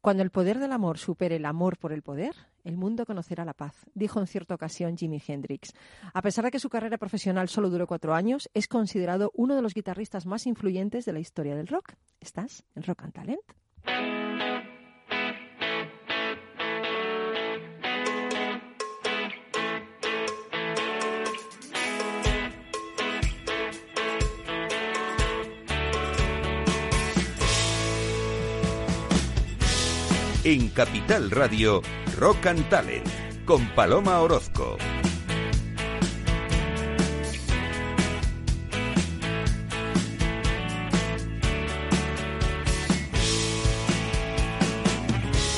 Cuando el poder del amor supere el amor por el poder, el mundo conocerá la paz, dijo en cierta ocasión Jimi Hendrix. A pesar de que su carrera profesional solo duró cuatro años, es considerado uno de los guitarristas más influyentes de la historia del rock. ¿Estás en Rock and Talent? En Capital Radio, Rock and Talent, con Paloma Orozco.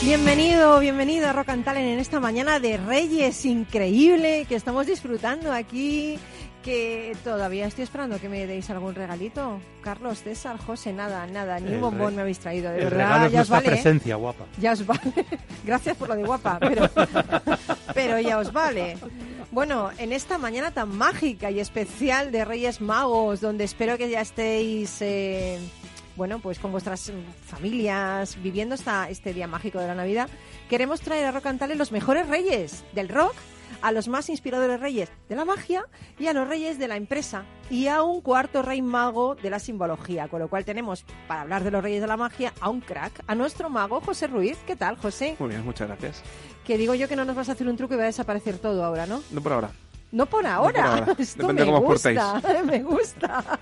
Bienvenido, bienvenido a Rock and Talent en esta mañana de Reyes increíble que estamos disfrutando aquí que todavía estoy esperando que me deis algún regalito. Carlos, César, José, nada, nada, ni un bombón me habéis traído, de el verdad. es ya os vale, ¿eh? presencia, guapa. Ya os vale. Gracias por lo de guapa, pero, pero ya os vale. Bueno, en esta mañana tan mágica y especial de Reyes Magos, donde espero que ya estéis, eh, bueno, pues con vuestras mm, familias, viviendo esta, este día mágico de la Navidad, queremos traer a Rock and Talent los mejores reyes del rock a los más inspiradores reyes de la magia y a los reyes de la empresa y a un cuarto rey mago de la simbología, con lo cual tenemos para hablar de los reyes de la magia a un crack, a nuestro mago José Ruiz. ¿Qué tal, José? Muy bien, muchas gracias. Que digo yo que no nos vas a hacer un truco y va a desaparecer todo ahora, ¿no? No por ahora. No por ahora. ahora. Esto Depende me cómo gusta, me gusta.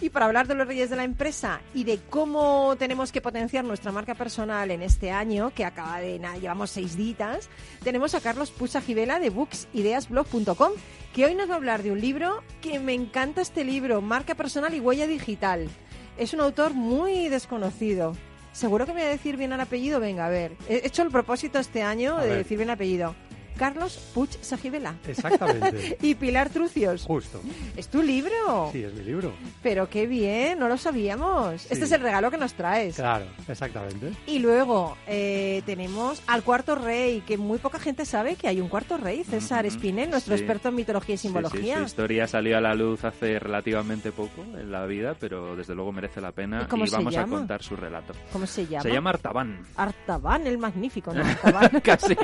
Y para hablar de los reyes de la empresa y de cómo tenemos que potenciar nuestra marca personal en este año, que acaba de nada, llevamos seis ditas, tenemos a Carlos Pusa Givela de booksideasblog.com, que hoy nos va a hablar de un libro que me encanta este libro, Marca Personal y Huella Digital. Es un autor muy desconocido. Seguro que me voy a decir bien el apellido. Venga, a ver. He hecho el propósito este año A de ver. decir bien el apellido. Carlos Puig Sajibela. Exactamente. y Pilar Trucios. Justo. Es tu libro. Sí, es mi libro. Pero qué bien, no lo sabíamos. Este es el regalo que nos traes. Claro, exactamente. Y luego eh, tenemos al cuarto rey, que muy poca gente sabe que hay un cuarto rey, César Espinel, nuestro sí. experto en mitología y Sí, sí, simbología. su historia salió a la luz hace relativamente poco en la vida, pero desde luego merece la pena ¿Y cómo se vamos llama? a contar su relato. ¿Cómo se llama? Se llama Artaban. Artaban, el magnífico, ¿no? Artaban. Casi.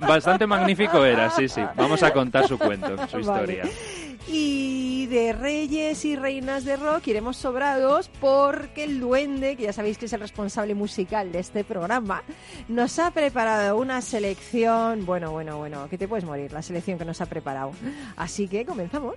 Bastante magnífico era, sí, sí. Vamos a contar su cuento, su Vale. historia. Y de reyes y reinas de rock iremos sobrados porque el duende, que ya sabéis que es el responsable musical de este programa, nos ha preparado una selección, bueno, bueno, bueno, que te puedes morir, la selección que nos ha preparado. Así que comenzamos.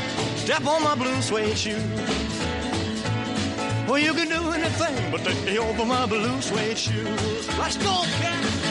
step on my blue suede shoe. Well, you can do anything but take me over my blue suede shoes. Let's go, cat.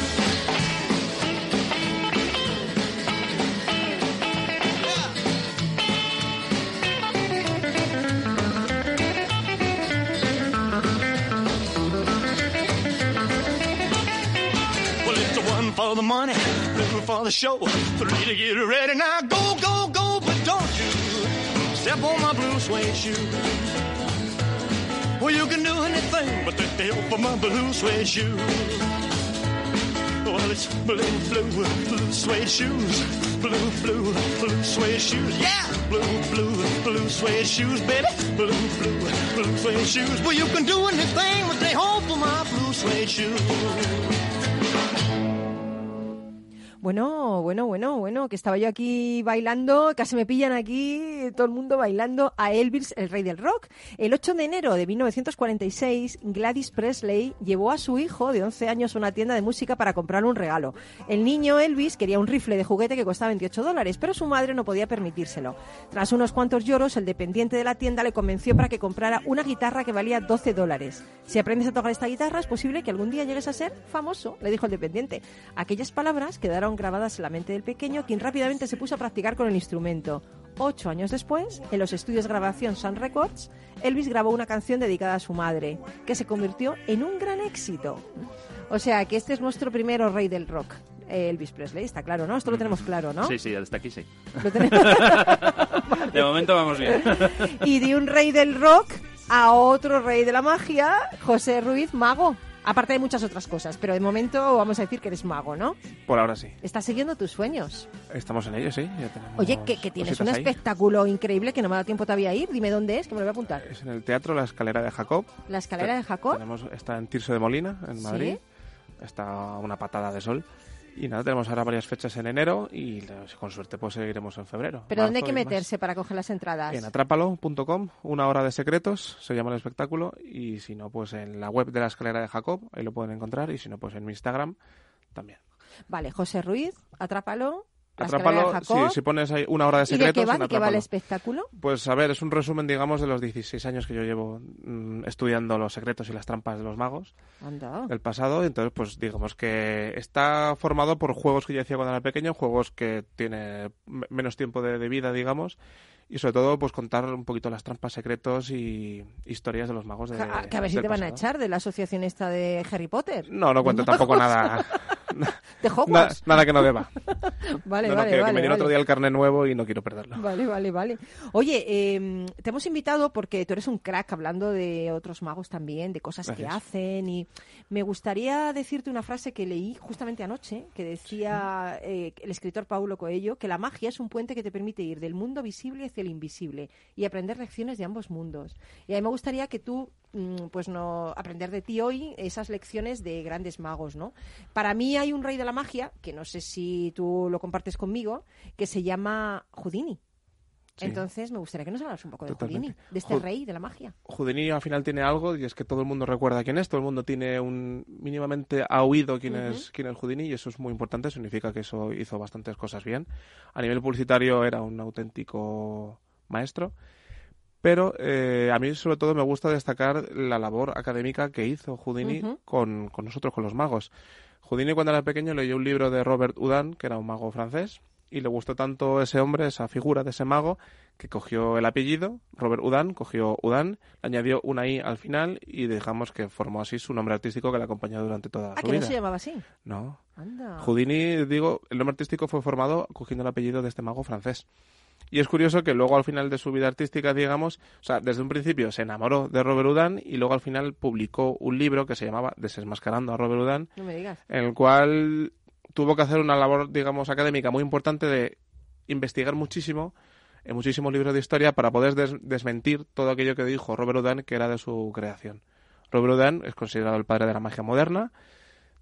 For the money, two for the show, three to get ready. Now go, go, go, but don't you step on my blue suede shoe. Well, you can do anything but take me over my blue suede shoe. Well, it's blue, blue, blue suede shoes. Blue, blue, blue suede shoes. Yeah! Blue, blue, blue suede shoes, baby. Blue, blue, blue suede shoes. Well, you can do anything but they hold for my blue suede shoes. Bueno, bueno, bueno, bueno, que estaba yo aquí bailando, casi me pillan aquí todo el mundo bailando a Elvis, el rey del rock. El 8 de enero de 1946, Gladys Presley llevó a su hijo de 11 años a una tienda de música para comprar un regalo. El niño Elvis quería un rifle de juguete que costaba 28 dólares, pero su madre no podía permitírselo. Tras unos cuantos lloros, el dependiente de la tienda le convenció para que comprara una guitarra que valía 12 dólares. Si aprendes a tocar esta guitarra, es posible que algún día llegues a ser famoso, le dijo el dependiente. Aquellas palabras quedaron grabadas en la mente del pequeño, quien rápidamente se puso a practicar con el instrumento. Ocho años después, en los estudios de grabación Sun Records, Elvis grabó una canción dedicada a su madre, que se convirtió en un gran éxito. O sea, que este es nuestro primero rey del rock. Elvis Presley, está claro, ¿no? Esto lo tenemos claro, ¿no? Sí, sí, hasta aquí sí. Lo tenemos- De momento vamos bien. y de un rey del rock a otro rey de la magia, José Ruiz Mago. Aparte de muchas otras cosas, pero de momento vamos a decir que eres mago, ¿no? Por ahora sí. Estás siguiendo tus sueños. Estamos en ello, sí. Ya tenemos Oye, que, que tienes un ahí. espectáculo increíble que no me ha dado tiempo todavía a ir. Dime dónde es, que me lo voy a apuntar. Es en el teatro La Escalera de Jacob. La escalera de Jacob. Tenemos, está en Tirso de Molina, en Sí. Madrid. Está a una patada de sol. Y nada, tenemos ahora varias fechas en enero y la- con suerte pues seguiremos en febrero. Pero ¿dónde hay que meterse para coger las entradas? En atrápalo.com, una hora de secretos, se llama el espectáculo, y si no, pues en la web de la escalera de Jacob, ahí lo pueden encontrar, y si no, pues en mi Instagram también. Vale, José Ruiz, atrápalo. Atrápalo, sí, si pones ahí una hora de ¿Y de secretos, qué va? en ¿De qué va el espectáculo? Pues a ver, es un resumen, digamos, de los 16 años que yo llevo mm, estudiando los secretos y las trampas de los magos Anda. del pasado. Entonces, pues digamos que está formado por juegos que yo hacía cuando era pequeño, juegos que tiene me- menos tiempo de, de vida, digamos, y sobre todo, pues contar un poquito las trampas, secretos y historias de los magos de que a ver si te van a echar de la asociación esta de Harry Potter. No, no cuento tampoco nada, De na- Hogwarts. nada que no deba. Vale, No, no, vale, que, que vale. me dieron vale. otro día el carnet nuevo y no quiero perderlo. Vale, vale, vale. Oye, eh, te hemos invitado porque tú eres un crack hablando de otros magos también, de cosas que hacen y me gustaría decirte una frase que leí justamente anoche que decía eh, el escritor Paulo Coelho que la magia es un puente que te permite ir del mundo visible hacia el invisible y aprender lecciones de ambos mundos. Y a mí me gustaría que tú pues no aprender de ti hoy esas lecciones de grandes magos, ¿no? Para mí hay un rey de la magia que no sé si tú lo compartes conmigo que se llama Houdini. Sí. Entonces me gustaría que nos hablas un poco de. Houdini, de este Ju- rey de la magia. Houdini al final tiene algo y es que todo el mundo recuerda quién es, todo el mundo tiene un mínimamente ha oído quién es quién es Houdini y eso es muy importante, significa que eso hizo bastantes cosas bien. A nivel publicitario era un auténtico maestro, pero eh, a mí sobre todo me gusta destacar la labor académica que hizo Houdini con, con nosotros, con los magos. Houdini cuando era pequeño leyó un libro de Robert Houdin, que era un mago francés, y le gustó tanto ese hombre, esa figura de ese mago, que cogió el apellido, Robert Houdin, cogió Houdin, le añadió una I al final y dejamos que formó así su nombre artístico que le acompañó durante toda ¿A su que no vida. se llamaba así? No. Anda. Houdini, digo, el nombre artístico fue formado cogiendo el apellido de este mago francés. Y es curioso que luego al final de su vida artística, digamos, o sea, desde un principio se enamoró de Robert Houdin y luego al final publicó un libro que se llamaba Desmascarando a Robert Houdin, No me digas. en el cual tuvo que hacer una labor, digamos, académica muy importante de investigar muchísimo en muchísimos libros de historia para poder des- desmentir todo aquello que dijo Robert Houdin que era de su creación. Robert Houdin es considerado el padre de la magia moderna.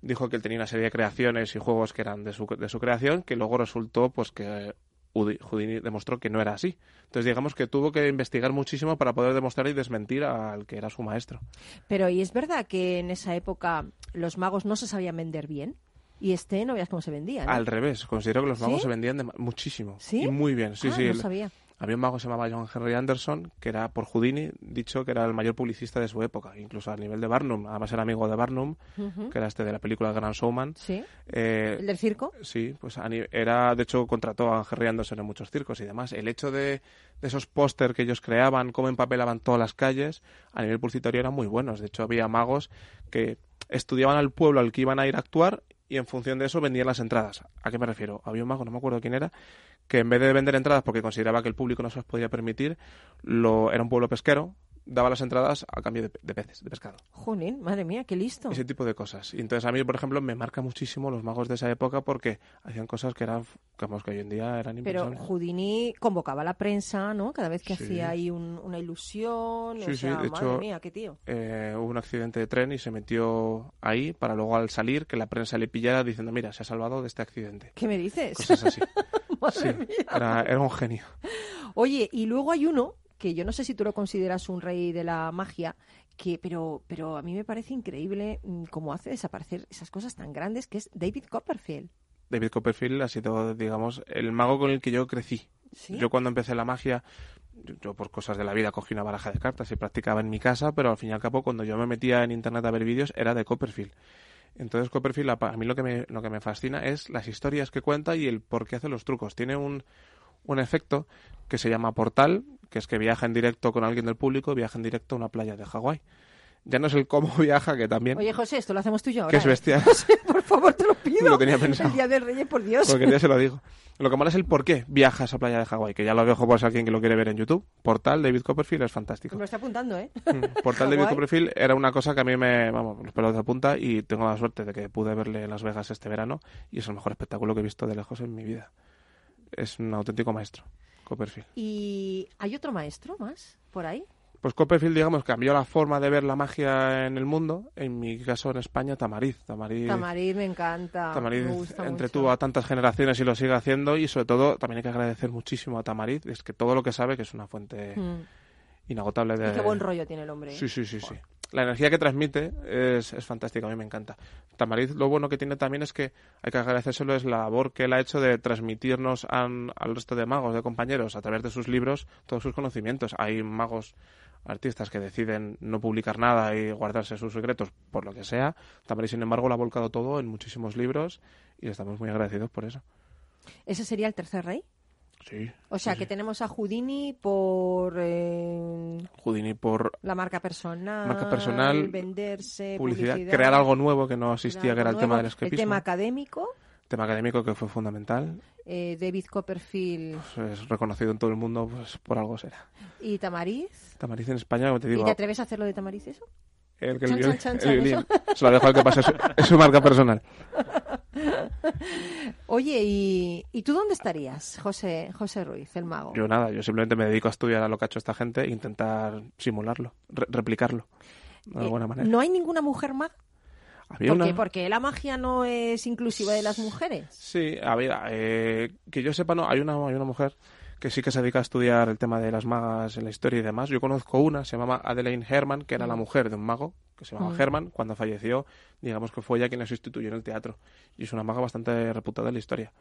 Dijo que él tenía una serie de creaciones y juegos que eran de su, de su creación, que luego resultó pues que Houdini demostró que no era así. Entonces digamos que tuvo que investigar muchísimo para poder demostrar y desmentir al que era su maestro. Pero ¿y es verdad que en esa época los magos no se sabían vender bien? Y este no veas cómo se vendía, ¿no? Al revés, considero que los magos ¿Sí? se vendían de muchísimo. ¿Sí? Y muy bien, sí, Ah, sí. no el- sabía. Había un mago que se llamaba John Henry Anderson, que era por Houdini, dicho que era el mayor publicista de su época, incluso a nivel de Barnum. Además era amigo de Barnum, que era este de la película Gran Showman. Sí. Eh, ¿El del circo? Sí, pues era, de hecho, contrató a Henry Anderson en muchos circos y demás. El hecho de, de esos póster que ellos creaban, cómo empapelaban todas las calles, a nivel publicitario eran muy buenos. De hecho, había magos que estudiaban al pueblo al que iban a ir a actuar y en función de eso vendían las entradas. ¿A qué me refiero? Había un mago, no me acuerdo quién era, que en vez de vender entradas porque consideraba que el público no se las podía permitir, lo, era un pueblo pesquero, daba las entradas a cambio de, de peces, de pescado. Jolín, madre mía, qué listo. Ese tipo de cosas. Y entonces a mí, por ejemplo, me marca muchísimo los magos de esa época porque hacían cosas que eran, digamos, que hoy en día eran Pero impensables. Houdini convocaba a la prensa, ¿no? Cada vez que Sí. hacía ahí un- una ilusión. Sí, o sí, sea, de madre hecho, mía, qué tío. eh, hubo un accidente de tren y se metió ahí para luego al salir que la prensa le pillara diciendo, mira, se ha salvado de este accidente. ¿Qué me dices? Cosas así. Madre Sí, mía. era, era un genio. Oye, y luego hay uno que yo no sé si tú lo consideras un rey de la magia, que pero pero a mí me parece increíble mm, cómo hace desaparecer esas cosas tan grandes que es David Copperfield. David Copperfield ha sido, digamos, el mago con el que yo crecí. ¿Sí? Yo cuando empecé la magia, yo, yo por cosas de la vida cogí una baraja de cartas y practicaba en mi casa, pero al fin y al cabo cuando yo me metía en internet a ver vídeos era de Copperfield. Entonces Copperfield a mí lo que me, lo que me fascina es las historias que cuenta y el por qué hace los trucos. Tiene un, un efecto que se llama portal, que es que viaja en directo con alguien del público, viaja en directo a una playa de Hawái. Ya no es el cómo viaja, que también, Oye, José, esto lo hacemos tú y yo ahora. que es ¿eh? bestial, Por favor, te lo pido. Lo tenía pensado. El Día del Rey, por Dios. porque ya se lo digo. Lo que mola es el por qué viaja a esa playa de Hawái, que ya lo dejo por si alguien que lo quiere ver en YouTube. Portal, David Copperfield, es fantástico. Me lo está apuntando, ¿eh? Mm, Portal David. Copperfield era una cosa que a mí me, vamos, los pelos de punta y tengo la suerte de que pude verle en Las Vegas este verano y es el mejor espectáculo que he visto de lejos en mi vida. Es un auténtico maestro, Copperfield. ¿Y hay otro maestro más por ahí? Pues Copperfield, digamos, cambió la forma de ver la magia en el mundo. En mi caso, en España, Tamariz. Tamariz, Tamariz me encanta. Tamariz me gusta entretuvo mucho. a tantas generaciones y lo sigue haciendo y sobre todo también hay que agradecer muchísimo a Tamariz, es que todo lo que sabe, que es una fuente Mm. inagotable de... Y qué buen rollo tiene el hombre. ¿eh? Sí, sí, sí, sí. La energía que transmite es, es fantástica, a mí me encanta. Tamariz lo bueno que tiene también es que hay que agradecérselo es la labor que él ha hecho de transmitirnos an- al resto de magos, de compañeros, a través de sus libros, todos sus conocimientos. Hay magos, artistas que deciden no publicar nada y guardarse sus secretos por lo que sea. Tamariz, sin embargo, lo ha volcado todo en muchísimos libros y estamos muy agradecidos por eso. ¿Ese sería el tercer rey? Sí. O sea, sí, que sí. tenemos a Houdini por eh, Houdini por la marca personal, Marca personal, venderse, publicidad, publicidad, crear algo nuevo que no existía, que era el algo tema nuevo. del escapismo. El tema académico, tema académico que fue fundamental. eh, David Copperfield pues, es reconocido en todo el mundo, pues por algo será. y Tamariz. Tamariz en España, como te digo, ¿Y te atreves a hacerlo de Tamariz eso? el, que el Chan, violín, chan, el chan, chan, violín. se lo dejo al que pase, es su marca personal. Oye, ¿y, ¿y tú dónde estarías, José, José Ruiz, el mago? Yo nada, yo simplemente me dedico a estudiar a lo que ha hecho esta gente e intentar simularlo, re- replicarlo de Eh, alguna manera. ¿No hay ninguna mujer maga? Había ¿Por una- qué? Porque la magia no es inclusiva de las mujeres. Sí, a ver, eh, que yo sepa, no, hay una, hay una mujer que sí que se dedica a estudiar el tema de las magas en la historia y demás. Yo conozco una, se llamaba Adelaine Herman, que era la mujer de un mago que se llamaba Mm. Herman. Cuando falleció, digamos que fue ella quien la sustituyó en el teatro. Y es una maga bastante reputada en la historia.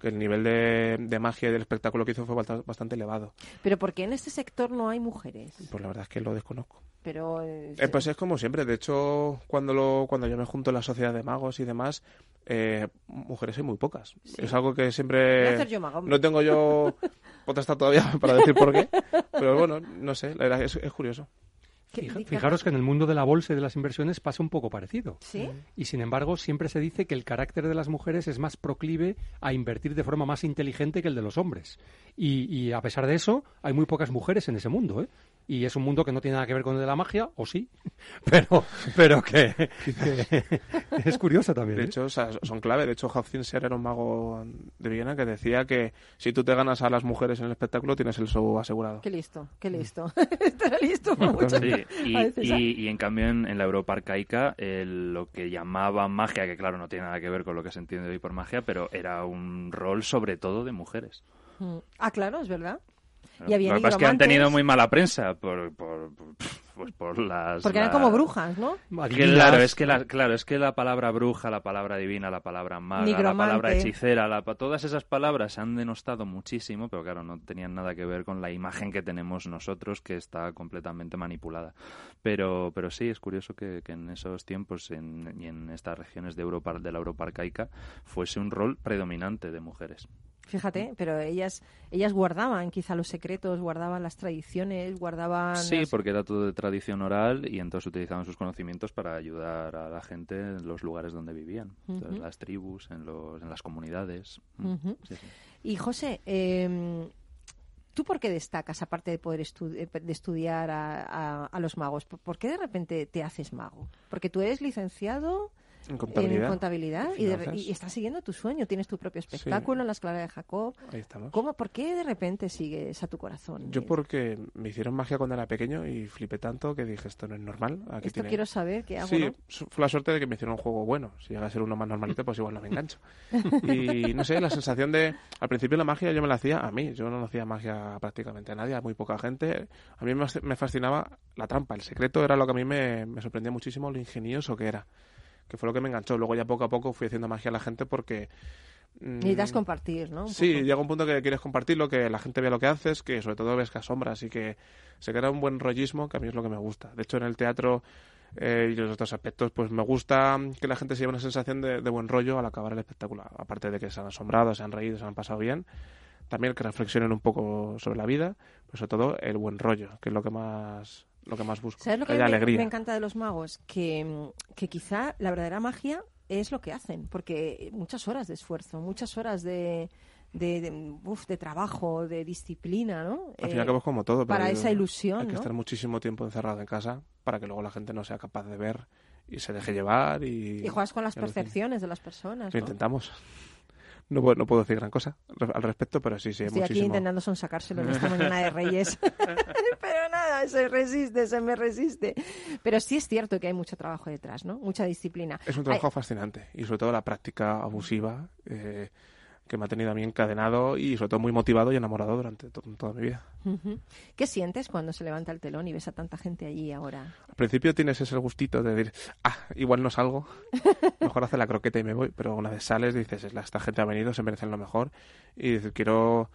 Que el nivel de, de magia y del espectáculo que hizo fue bastante, elevado. Pero porque en este sector no hay mujeres. Pues la verdad es que lo desconozco. Pero eh, Eh, pues es como siempre. De hecho, cuando lo, cuando yo me junto en la sociedad de magos y demás, eh, mujeres hay muy pocas. Sí. Es algo que siempre hacer yo mago. no tengo yo potestad todavía para decir por qué. Pero bueno, no sé, la verdad es, es curioso. ¿Qué- Fija- di- Fijaros que en el mundo de la bolsa y de las inversiones pasa un poco parecido. ¿Sí? Y sin embargo, siempre se dice que el carácter de las mujeres es más proclive a invertir de forma más inteligente que el de los hombres. Y, y a pesar de eso, hay muy pocas mujeres en ese mundo, ¿eh? Y es un mundo que no tiene nada que ver con el de la magia, o sí, pero, pero que, que es curioso también. De ¿eh? hecho, o sea, son clave. De hecho, Hofzinser era un mago de Viena que decía que si tú te ganas a las mujeres en el espectáculo, tienes el show asegurado. Qué listo, qué listo. Estará listo mucho. Sí, y, veces, y- y en cambio en, en la Europa arcaica el- lo que llamaban magia, que claro no tiene nada que ver con lo que se entiende hoy por magia, pero era un rol sobre todo de mujeres. Mm. Ah, claro, es verdad. Y había lo que pasa es que han tenido muy mala prensa por, por, por- pues por las... Porque eran la- como brujas, ¿no? Claro, es que la, claro, es que la palabra bruja, la palabra divina, la palabra maga, la palabra hechicera, la, todas esas palabras se han denostado muchísimo, pero claro, no tenían nada que ver con la imagen que tenemos nosotros, que está completamente manipulada. Pero, pero sí, es curioso que, que en esos tiempos en- y en estas regiones de Europa, de la Europa arcaica, fuese un rol predominante de mujeres. Fíjate, pero ellas ellas guardaban quizá los secretos, guardaban las tradiciones, guardaban... Sí, las- porque era todo de tradición oral y entonces utilizaban sus conocimientos para ayudar a la gente en los lugares donde vivían, en las tribus, en, los, en las comunidades. Mm, Ujú. sí, sí. Y José, eh, ¿Tú por qué destacas, aparte de poder estu- eh, de estudiar a, a- a los magos? ¿Por, por qué de repente te haces mago? Porque tú eres licenciado En contabilidad. en contabilidad y, de y estás siguiendo tu sueño. Tienes tu propio espectáculo en la escala de Jacob. Ahí estamos. ¿Cómo, ¿Por qué de repente sigues a tu corazón? Yo porque me hicieron magia cuando era pequeño y flipé tanto que dije, esto no es normal. Aquí Esto tiene- quiero saber qué hago, Sí, fue la suerte de que me hicieron un juego bueno. Si llega a ser uno más normalito, pues igual no me engancho. Y no sé, la sensación de... Al principio la magia yo me la hacía a mí. Yo no hacía magia prácticamente a nadie, a muy poca gente. A mí me me fascinaba la trampa. El secreto era lo que a mí me, me sorprendía muchísimo, lo ingenioso que era. Que fue lo que me enganchó. Luego ya poco a poco fui haciendo magia a la gente porque... mm, Necesitas compartir, ¿no? Un Sí, poco. llega un punto que quieres compartirlo, que la gente vea lo que haces, que sobre todo ves que asombras y que se crea un buen rollismo, que a mí es lo que me gusta. De hecho, en el teatro eh, y los otros aspectos, pues me gusta que la gente se lleve una sensación de, de buen rollo al acabar el espectáculo. Aparte de que se han asombrado, se han reído, se han pasado bien. También que reflexionen un poco sobre la vida, pero sobre todo el buen rollo, que es lo que más, lo que más busco. ¿Sabes lo que me, alegría. me encanta de los magos? Que, que quizá la verdadera magia es lo que hacen, porque muchas horas de esfuerzo, muchas horas de, de, de, uf, de trabajo, de disciplina, ¿no? Al fin y Eh, al cabo es como todo. pero para esa ilusión, Hay que ¿no? estar muchísimo tiempo encerrado en casa para que luego la gente no sea capaz de ver y se deje llevar y... y juegas con las percepciones de las personas. Lo ¿no? intentamos. No puedo, no puedo decir gran cosa al respecto, pero sí, sí, Estoy aquí muchísimo. intentando sonsacárselo en esta mañana de Reyes. Pero se resiste, se me resiste. Pero sí es cierto que hay mucho trabajo detrás, ¿no? Mucha disciplina. Es un Hay- trabajo fascinante y sobre todo la práctica abusiva eh, que me ha tenido a mí encadenado y sobre todo muy motivado y enamorado durante to- toda mi vida. ¿Qué sientes cuando se levanta el telón y ves a tanta gente allí ahora? Al principio tienes ese gustito de decir, ah, igual no salgo, mejor hacer la croqueta y me voy, pero una vez sales dices, "Es la- esta gente ha venido, se merecen lo mejor y dices, quiero...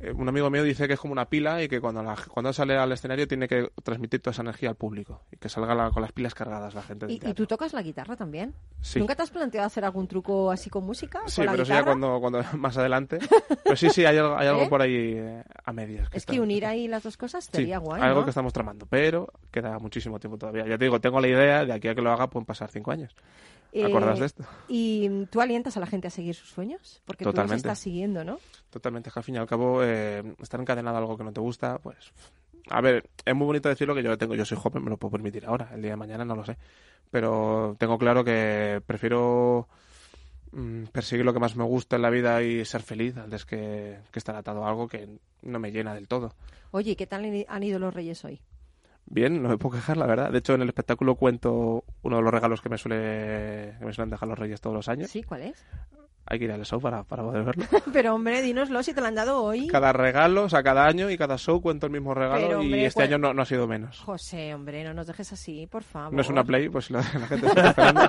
eh, Un amigo mío dice que es como una pila y que cuando, la- cuando sale al escenario tiene que transmitir toda esa energía al público y que salga la- con las pilas cargadas la gente. del ¿Y, tú tocas la guitarra también? Sí. ¿Nunca te has planteado hacer algún truco así con música? Sí, con la pero eso ya guitarra? cuando, cuando más adelante. Pero sí, sí, hay algo, hay algo ¿Eh? por ahí eh, a medias. Es está- que unir ahí las dos cosas Sí, sería guay, algo ¿no? que estamos tramando, pero queda muchísimo tiempo todavía. Ya te digo, tengo la idea, de aquí a que lo haga pueden pasar cinco años. Eh, ¿Acordas de esto? ¿Y tú alientas a la gente a seguir sus sueños? Porque tú los estás siguiendo, ¿no? Totalmente, es que al fin y al cabo, eh, estar encadenado a algo que no te gusta, pues... A ver, es muy bonito decirlo que yo lo tengo, yo soy joven, me lo puedo permitir ahora, el día de mañana no lo sé. Pero tengo claro que prefiero mm, perseguir lo que más me gusta en la vida y ser feliz antes que, que estar atado a algo que no me llena del todo. Oye, ¿y ¿qué tal han ido los reyes hoy? Bien, no me puedo quejar, la verdad. De hecho, en el espectáculo cuento uno de los regalos que me suele que me suelen dejar los reyes todos los años. ¿Sí? ¿Cuál es? Hay que ir al show para, para poder verlo. Pero, hombre, dínoslo si te lo han dado hoy. Cada regalo, o sea, cada año y cada show cuento el mismo regalo Pero, y hombre, este cua- año no, no ha sido menos. José, hombre, no nos dejes así, por favor. No es una Play, pues la, la gente está esperando.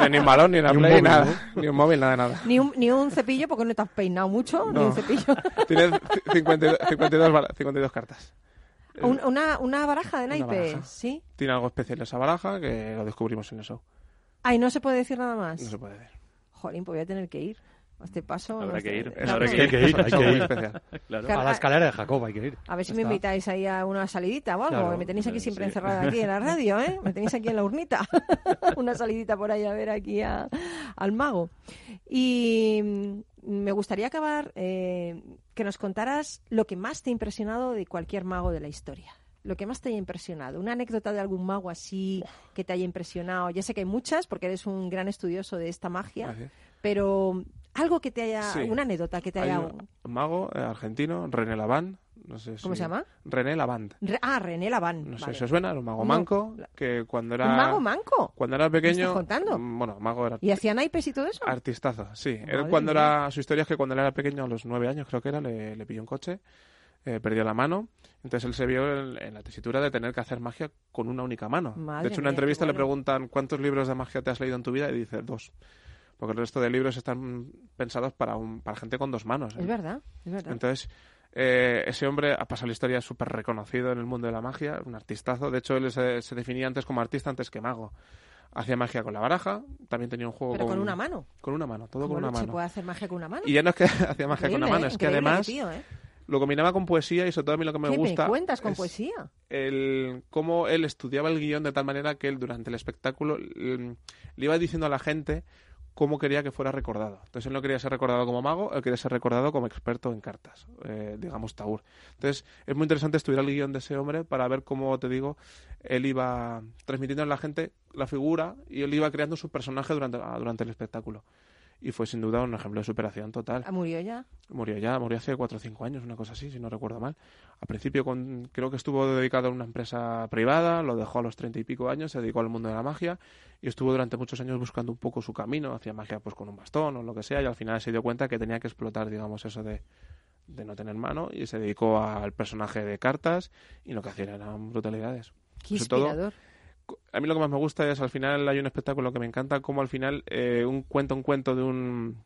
No, ni un balón, ni una Ni un Play, móvil, nada. Ni un móvil, nada, nada. Ni un, ni un cepillo porque no te has peinado mucho, ni No. un cepillo. Tiene 52, 52, bala- 52 cartas. Un- una, una baraja de naipes. ¿sí? Tiene algo especial esa baraja que lo descubrimos en el show. Ay, no se puede decir nada más. No se puede ver. Jolín, pues voy a tener que ir. A este paso. Habrá no que ir, No, habrá no, que Hay que ir, hay Es algo que muy ir. especial. Claro. A la escalera de Jacob hay que ir. A ver si me invitáis ahí a una salidita o algo. Claro. que me tenéis aquí siempre sí. encerrada aquí en la radio, ¿eh? Me tenéis aquí en la urnita. una salidita por ahí a ver aquí a- al mago. Y me gustaría acabar eh, que nos contaras lo que más te ha impresionado de cualquier mago de la historia. Lo que más te haya impresionado. Una anécdota de algún mago así que te haya impresionado. Ya sé que hay muchas porque eres un gran estudioso de esta magia, Gracias. pero algo que te haya. Sí. Una anécdota que te Hay haya. un mago eh, argentino, René Lavand. No sé ¿Cómo si- se llama? René Lavand. Re- ah, René Laván. No sé si os suena, era un mago No. manco que cuando era ¿Un mago manco? cuando era pequeño, estás contando? mm, bueno, mago era ¿Y hacía naipes y todo eso? artistazo, sí. Él cuando mía. era su historia es que cuando él era pequeño, a los nueve años creo que era, le, le pilló un coche, eh, perdió la mano, entonces él se vio en, en la tesitura de tener que hacer magia con una única mano. Madre de hecho, en una mía, entrevista le preguntan cuántos libros de magia te has leído en tu vida y dice dos. Porque el resto de libros están pensados para, un, para gente con dos manos. Es verdad, es verdad. Entonces, eh, ese hombre ha pasado la historia súper reconocido en el mundo de la magia, un artistazo. De hecho, él se, se definía antes como artista antes que mago. Hacía magia con la baraja, también tenía un juego Pero con una mano. Con una mano, todo ¿Cómo con una se mano. puede hacer magia con una mano? Y ya no es que hacía magia con una mano, ¿eh? es que además tío, ¿eh? Lo combinaba con poesía y sobre todo a mí lo que me ¿Qué gusta me cuentas con es poesía? el cómo él estudiaba el guion de tal manera que él durante el espectáculo le iba diciendo a la gente cómo quería que fuera recordado. Entonces él no quería ser recordado como mago, él quería ser recordado como experto en cartas, eh, digamos Taur. Entonces es muy interesante estudiar el guion de ese hombre para ver cómo, te digo, él iba transmitiendo a la gente la figura y él iba creando su personaje durante, ah, durante el espectáculo. Y fue sin duda un ejemplo de superación total. Ah, ¿Murió ya? Murió ya, murió hace cuatro o cinco años, una cosa así, si no recuerdo mal. Al principio con, creo que estuvo dedicado a una empresa privada, lo dejó a los treinta y pico años, se dedicó al mundo de la magia y estuvo durante muchos años buscando un poco su camino, hacía magia pues con un bastón o lo que sea y al final se dio cuenta que tenía que explotar, digamos, eso de, de no tener mano y se dedicó al personaje de cartas y lo que hacía eran brutalidades. Qué Sobre todo, inspirador. A mí lo que más me gusta es al final hay un espectáculo que me encanta como al final eh, un cuento un cuento de un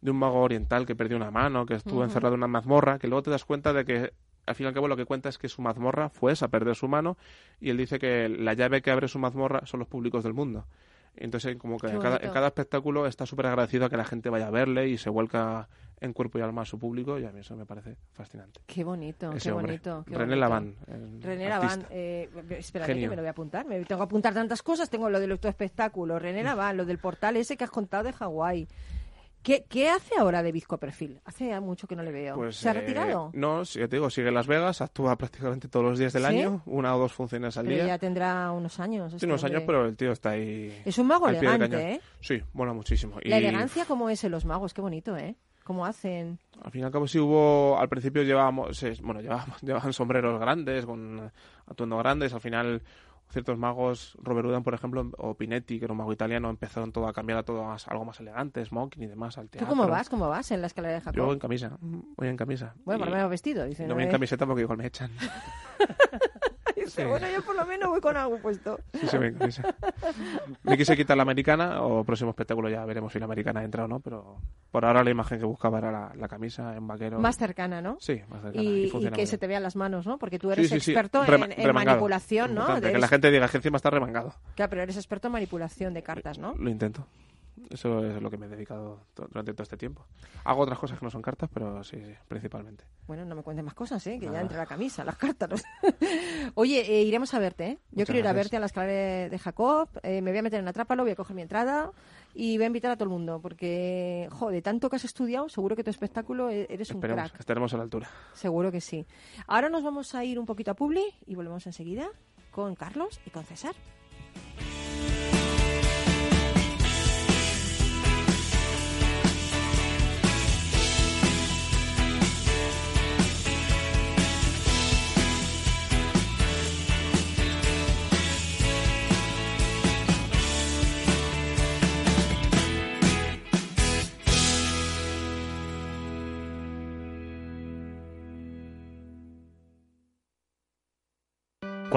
de un mago oriental que perdió una mano que estuvo encerrado en una mazmorra que luego te das cuenta de que al fin y al cabo lo que cuenta es que su mazmorra fue esa perder su mano y él dice que la llave que abre su mazmorra son los públicos del mundo entonces como que cada, en cada espectáculo está súper agradecido a que la gente vaya a verle y se vuelca en cuerpo y alma a su público y a mí eso me parece fascinante Qué bonito, ese qué hombre bonito. qué René. Laván René. Laván, eh, Genio. que me lo voy a apuntar. Me tengo que apuntar tantas cosas. Tengo lo del espectáculo, René Laván, lo del portal ese que has contado de Hawái. ¿Qué, ¿Qué hace ahora de Visco Perfil? Hace mucho que no le veo. Pues, ¿Se ha eh, retirado? no, sí, te digo, sigue en Las Vegas, actúa prácticamente todos los días del ¿Sí? año, una o dos funciones al Pero día. ya tendrá unos años. Tiene unos años, pero el tío está ahí. Es un mago elegante. ¿eh? Sí, mola muchísimo. La Y, elegancia como es en los magos, qué bonito, ¿eh? Cómo hacen. Al fin y al cabo sí hubo, al principio llevábamos, bueno, llevábamos, llevaban sombreros grandes, con eh, atuendo grandes, al final ciertos magos, Robert Houdin, por ejemplo, o Pinetti, que era un mago italiano, empezaron todo a cambiar a todo más, algo más elegante, smoking y demás, al ¿Tú teatro. cómo vas? ¿Cómo vas en la escalera de Yo Jacob? en camisa, voy en camisa. Bueno, por lo menos vestido. Dice, no voy en me- camiseta porque igual me echan. Bueno, yo por lo menos voy con algo puesto. Sí, sí. Me quise quitar la americana, o próximo espectáculo ya veremos si la americana entra o no, pero por ahora la imagen que buscaba era la, la camisa en vaquero. Más cercana, ¿no? Sí, más cercana. Y, Y, y funciona que se te vean las manos, ¿no? Porque tú eres sí, sí. experto Rema- en, manipulación, ¿no? Importante, De- Que la gente diga que encima está remangado. Claro, pero eres experto en manipulación de cartas, ¿no? Lo intento. Eso es lo que me he dedicado to- durante todo este tiempo. Hago otras cosas que no son cartas, pero sí, sí, principalmente. Bueno, no me cuentes más cosas, ¿eh? Que ya Nada. entre la camisa, las cartas. los- Oye, eh, iremos a verte, ¿eh? Yo Muchas quiero ir a gracias. verte a la escalera de- de Jacob, eh, me voy a meter en Atrápalo, voy a coger mi entrada y voy a invitar a todo el mundo, porque, joder, tanto que has estudiado, seguro que tu espectáculo e- eres un Esperemos crack. que estaremos a la altura. Seguro que sí. Ahora nos vamos a ir un poquito a Publi y volvemos enseguida con Carlos y con César.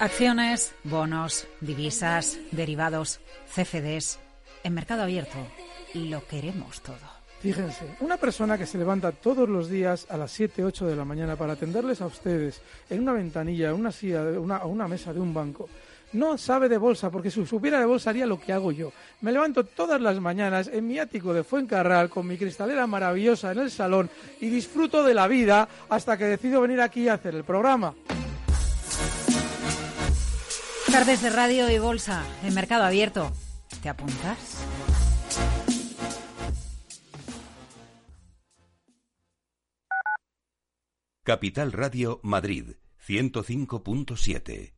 Acciones, bonos, divisas, derivados, CFDs. En mercado abierto lo queremos todo. Fíjense, una persona que se levanta todos los días a las 7, 8 de la mañana para atenderles a ustedes en una ventanilla, en una silla, una, una mesa de un banco, no sabe de bolsa, porque si supiera de bolsa haría lo que hago yo. Me levanto todas las mañanas en mi ático de Fuencarral con mi cristalera maravillosa en el salón y disfruto de la vida hasta que decido venir aquí a hacer el programa. Tardes de radio y bolsa en mercado abierto. ¿Te apuntas? Capital Radio Madrid 105.7.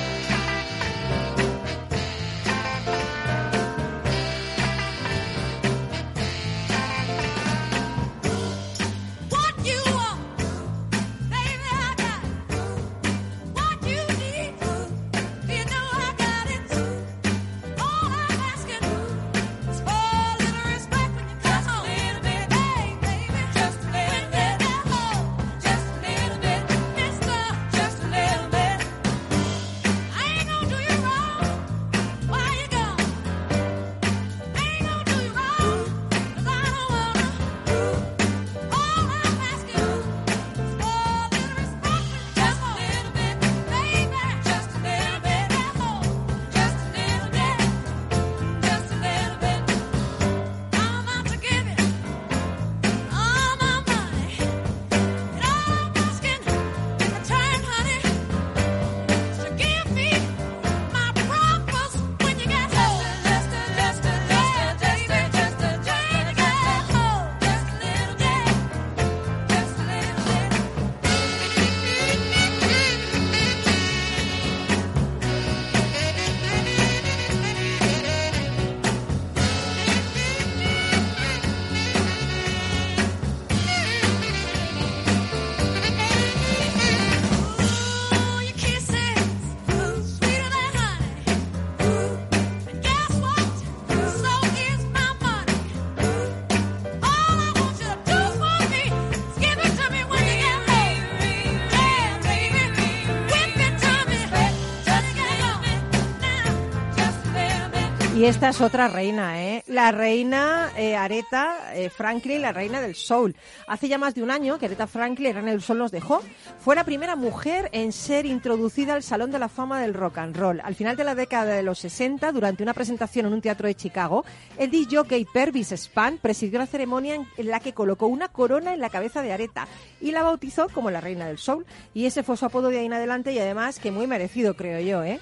Y esta es otra reina, ¿eh? La reina eh, Aretha eh, Franklin, la reina del soul. Hace ya más de un año que Aretha Franklin, reina del soul, nos dejó. Fue la primera mujer en ser introducida al Salón de la Fama del Rock and Roll. Al final de la década de los 60, durante una presentación en un teatro de Chicago, el DJ Pervis Span presidió la ceremonia en la que colocó una corona en la cabeza de Aretha y la bautizó como la reina del soul. Y ese fue su apodo de ahí en adelante y además que muy merecido, creo yo, ¿eh?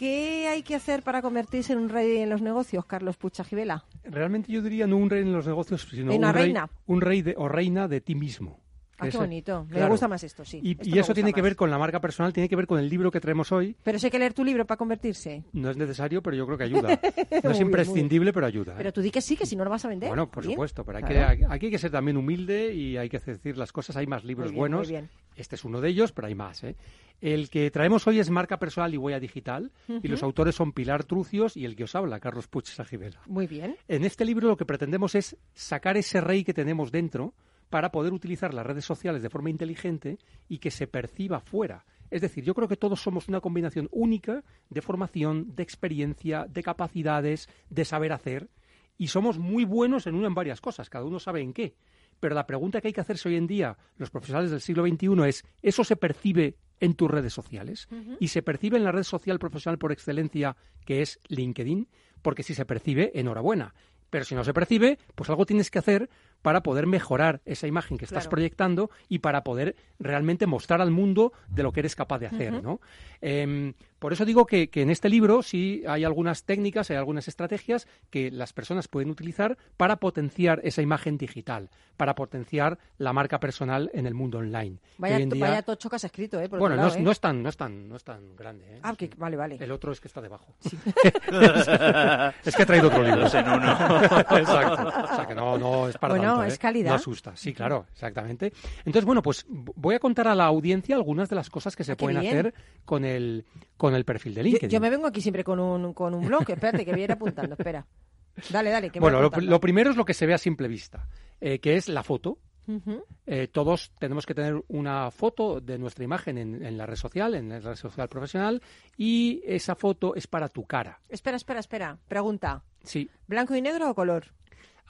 ¿Qué hay que hacer para convertirse en un rey en los negocios, Carlos Pucha Gibela? Realmente yo diría no un rey en los negocios, sino Una un rey, reina. un rey de, o reina de ti mismo. Ah, qué bonito. Me claro. gusta más esto, sí. Y, Esto y eso tiene que más. ver con la marca personal, tiene que ver con el libro que traemos hoy. Pero si hay que leer tu libro para convertirse. No es necesario, pero yo creo que ayuda. No es imprescindible, pero ayuda. ¿eh? Pero tú di que sí, que si no lo vas a vender. Bueno, por Bien. supuesto, pero hay Claro. que, aquí hay que ser también humilde y hay que decir las cosas. Hay más libros Muy bien, buenos. muy bien. Este es uno de ellos, pero hay más. ¿eh? El que traemos hoy es Marca Personal y Huella Digital y los autores son Pilar Trucios y el que os habla, Carlos Puig Sajibela. Muy bien. En este libro lo que pretendemos es sacar ese rey que tenemos dentro para poder utilizar las redes sociales de forma inteligente y que se perciba fuera. Es decir, yo creo que todos somos una combinación única de formación, de experiencia, de capacidades, de saber hacer y somos muy buenos en una en varias cosas, cada uno sabe en qué. Pero la pregunta que hay que hacerse hoy en día, los profesionales del siglo XXI, es, ¿eso se percibe en tus redes sociales? Y se percibe en la red social profesional por excelencia, que es LinkedIn, porque si se percibe, enhorabuena. Pero si no se percibe, pues algo tienes que hacer para poder mejorar esa imagen que estás Claro. proyectando y para poder realmente mostrar al mundo de lo que eres capaz de hacer. ¿no? Em, por eso digo que, que en este libro sí hay algunas técnicas, hay algunas estrategias que las personas pueden utilizar para potenciar esa imagen digital, para potenciar la marca personal en el mundo online. Vaya, Hoy en día- vaya tocho que has escrito, ¿eh? Por bueno, no, es, ¿eh? no es tan, no es tan, no es tan grande. ¿eh? Ah, que- vale, vale. El otro es que está debajo. es que he traído otro libro. Dos en uno. Exacto. O sea que no, no es para Bueno, tanto, es ¿eh? calidad. No asusta. Sí, claro, exactamente. Entonces, bueno, pues voy a contar a la audiencia algunas de las cosas que se Ah, pueden bien. hacer con el, con el perfil de LinkedIn. yo me vengo aquí siempre con un, con un blog. Espérate, que voy a ir apuntando. Espera. Dale, dale. Que Bueno, lo, lo primero es lo que se ve a simple vista, eh, que es la foto. Eh, todos tenemos que tener una foto de nuestra imagen en, en la red social, en la red social profesional, y esa foto es para tu cara. Espera, espera, espera. Pregunta. Sí. ¿Blanco y negro o color?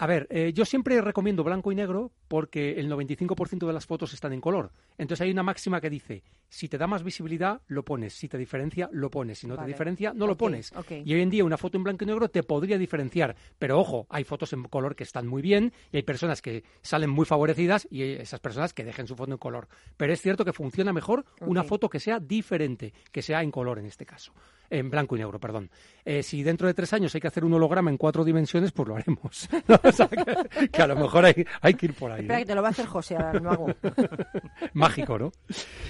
A ver, eh, yo siempre recomiendo blanco y negro porque el 95% de las fotos están en color. Entonces hay una máxima que dice, si te da más visibilidad, lo pones. Si te diferencia, lo pones. Si no Vale. te diferencia, no lo pones. Y hoy en día una foto en blanco y negro te podría diferenciar. Pero ojo, hay fotos en color que están muy bien y hay personas que salen muy favorecidas y hay esas personas que dejen su foto en color. Pero es cierto que funciona mejor una foto que sea diferente, que sea en color en este caso. En blanco y negro, perdón. Eh, si dentro de tres años hay que hacer un holograma en cuatro dimensiones, pues lo haremos. O sea, que, que a lo mejor hay, hay que ir por ahí. Espera, ¿no? que te lo va a hacer José, ahora el mago. Mágico, ¿no?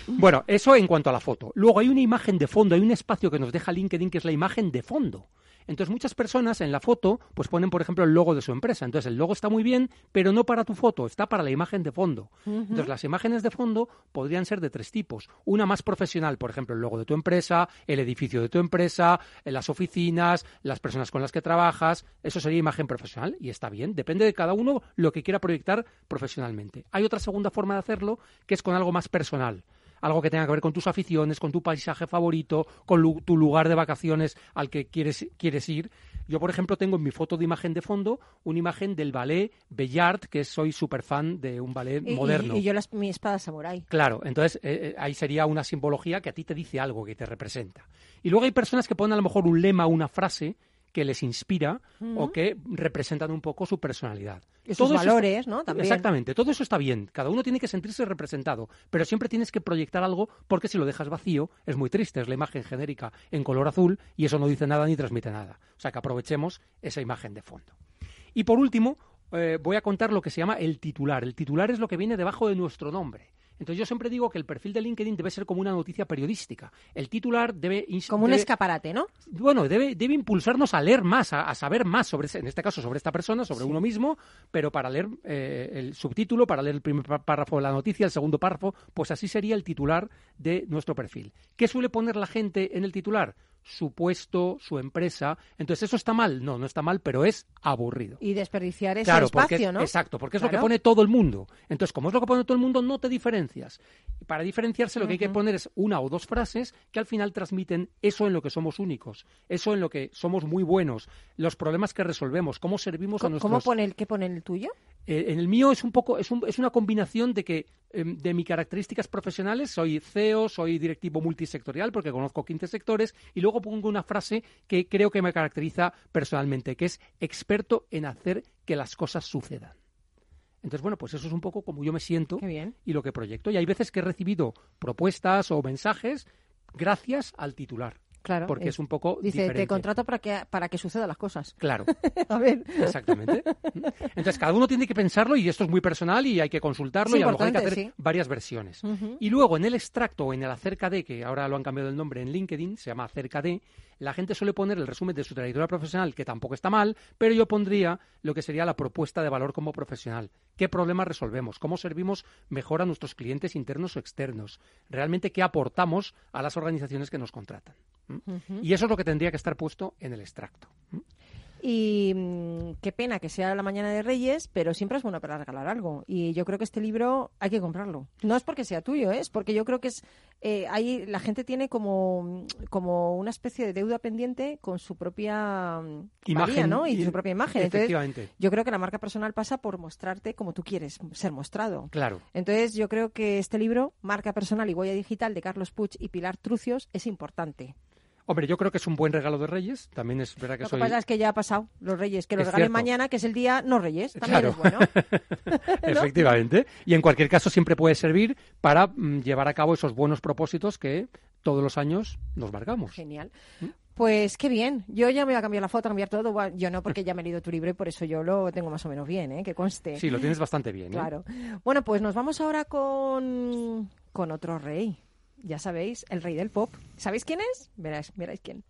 Bueno, eso en cuanto a la foto. Luego hay una imagen de fondo, hay un espacio que nos deja LinkedIn que es la imagen de fondo. Entonces muchas personas en la foto pues ponen, por ejemplo, el logo de su empresa. Entonces el logo está muy bien, pero no para tu foto, está para la imagen de fondo. Entonces las imágenes de fondo podrían ser de tres tipos. Una más profesional, por ejemplo, el logo de tu empresa, el edificio de tu empresa, eh, las oficinas, las personas con las que trabajas. Eso sería imagen profesional y está bien. Depende de cada uno lo que quiera proyectar profesionalmente. Hay otra segunda forma de hacerlo que es con algo más personal algo que tenga que ver con tus aficiones, con tu paisaje favorito, con lu- tu lugar de vacaciones al que quieres, quieres ir. Yo, por ejemplo, tengo en mi foto de imagen de fondo una imagen del ballet Bellart, que soy súper fan de un ballet Y- moderno. Y, yo las- mi espada samurai. Claro, entonces eh, eh, ahí sería una simbología que a ti te dice algo, que te representa. Y luego hay personas que ponen a lo mejor un lema, una frase que les inspira o que representan un poco su personalidad. Y sus Todo eso valores, está- ¿no? También. Exactamente, todo eso está bien. Cada uno tiene que sentirse representado, pero siempre tienes que proyectar algo porque si lo dejas vacío es muy triste. Es la imagen genérica en color azul y eso no dice nada ni transmite nada. O sea que aprovechemos esa imagen de fondo. Y por último, eh, voy a contar lo que se llama el titular. El titular es lo que viene debajo de nuestro nombre. Entonces yo siempre digo que el perfil de LinkedIn debe ser como una noticia periodística. El titular debe... Como un debe- escaparate, ¿no? bueno, debe, debe impulsarnos a leer más, a, a saber más sobre, en este caso, sobre esta persona, sobre uno mismo, pero para leer eh, el subtítulo, para leer el primer pá- párrafo de la noticia, el segundo párrafo, pues así sería el titular de nuestro perfil. ¿Qué suele poner la gente en el titular? Su puesto, su empresa. Entonces, ¿eso está mal? No, no está mal, pero es aburrido. Y desperdiciar ese Claro, porque espacio, es- ¿no? Exacto, porque es lo que pone todo el mundo. Entonces, como es lo que pone todo el mundo, no te diferencias. Y para diferenciarse, lo que hay que poner es una o dos frases que al final transmiten eso en lo que somos únicos, eso en lo que somos muy buenos, los problemas que resolvemos, cómo servimos a ¿Cómo, nuestros. cómo pone el, ¿Qué pone el tuyo? Eh, en el mío es un poco, es, un- es una combinación de que em, de mis características profesionales, soy CEO, soy directivo multisectorial porque conozco 15 sectores y luego pongo una frase que creo que me caracteriza personalmente, que es experto en hacer que las cosas sucedan. Entonces, bueno, pues eso es un poco como yo me siento bien. y lo que proyecto. Y hay veces que he recibido propuestas o mensajes gracias al titular. Claro. Porque es un poco Dice, diferente. te contrato para que, para que sucedan las cosas. Claro. A ver. Exactamente. Entonces, cada uno tiene que pensarlo y esto es muy personal y hay que consultarlo y a lo mejor hay que hacer sí. varias versiones. Y luego en el extracto o en el acerca de, que ahora lo han cambiado el nombre en LinkedIn, se llama acerca de, la gente suele poner el resumen de su trayectoria profesional, que tampoco está mal, pero yo pondría lo que sería la propuesta de valor como profesional. ¿Qué problemas resolvemos? ¿Cómo servimos mejor a nuestros clientes internos o externos? ¿Realmente qué aportamos a las organizaciones que nos contratan? ¿Mm? Y eso es lo que tendría que estar puesto en el extracto. ¿Mm? Y mm, qué pena que sea la mañana de Reyes, pero siempre es bueno para regalar algo. Y yo creo que este libro hay que comprarlo. No es porque sea tuyo, ¿eh? es porque yo creo que es eh, ahí la gente tiene como, como una especie de deuda pendiente con su propia mm, valía, Imagen ¿no? Y y- su propia imagen. Entonces, efectivamente. yo creo que la marca personal pasa por mostrarte como tú quieres ser mostrado. Claro. Entonces, yo creo que este libro, Marca Personal y Huella Digital, de Carlos Puig y Pilar Trucios, es importante. Hombre, yo creo que es un buen regalo de Reyes. También es verdad que Lo que soy. pasa es que ya ha pasado los Reyes, que lo regalen mañana, que es el día no Reyes. También Claro. es bueno. Efectivamente. Y en cualquier caso siempre puede servir para mm, llevar a cabo esos buenos propósitos que todos los años nos marcamos. Genial. Pues qué bien. Yo ya me voy a cambiar la foto, a cambiar todo. Bueno, Yo no, porque ya me he leído tu libro y por eso yo lo tengo más o menos bien, ¿eh? que conste. Sí, lo tienes bastante bien. ¿eh? Claro. Bueno, pues nos vamos ahora con, con otro rey. Ya sabéis, el rey del pop. ¿Sabéis quién es? Veráis, veráis quién.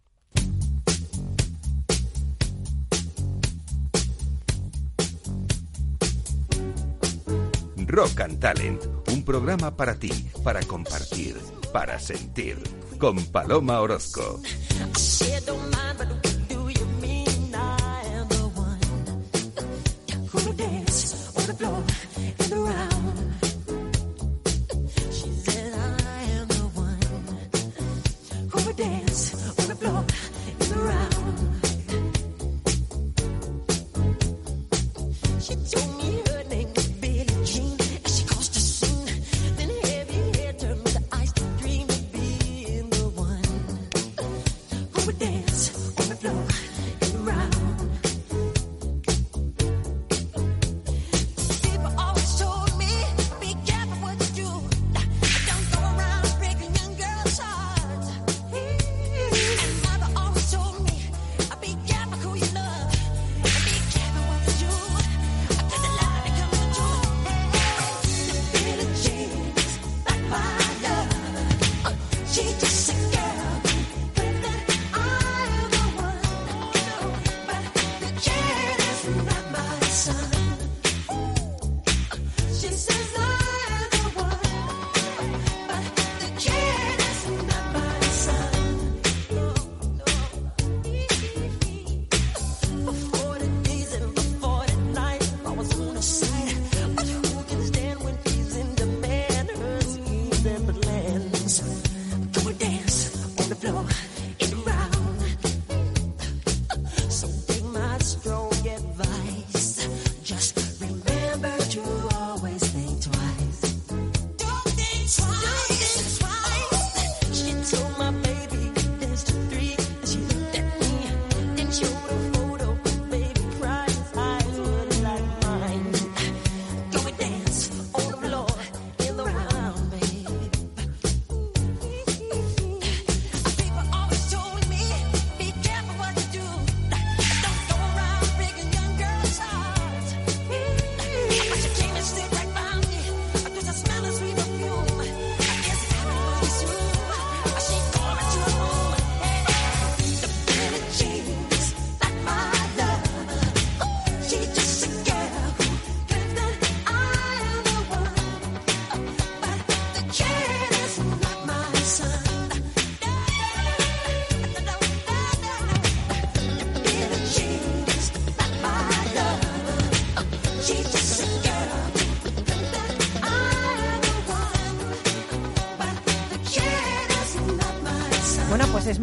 Rock and Talent, un programa para ti, para compartir, para sentir, con Paloma Orozco. Dance. On the floor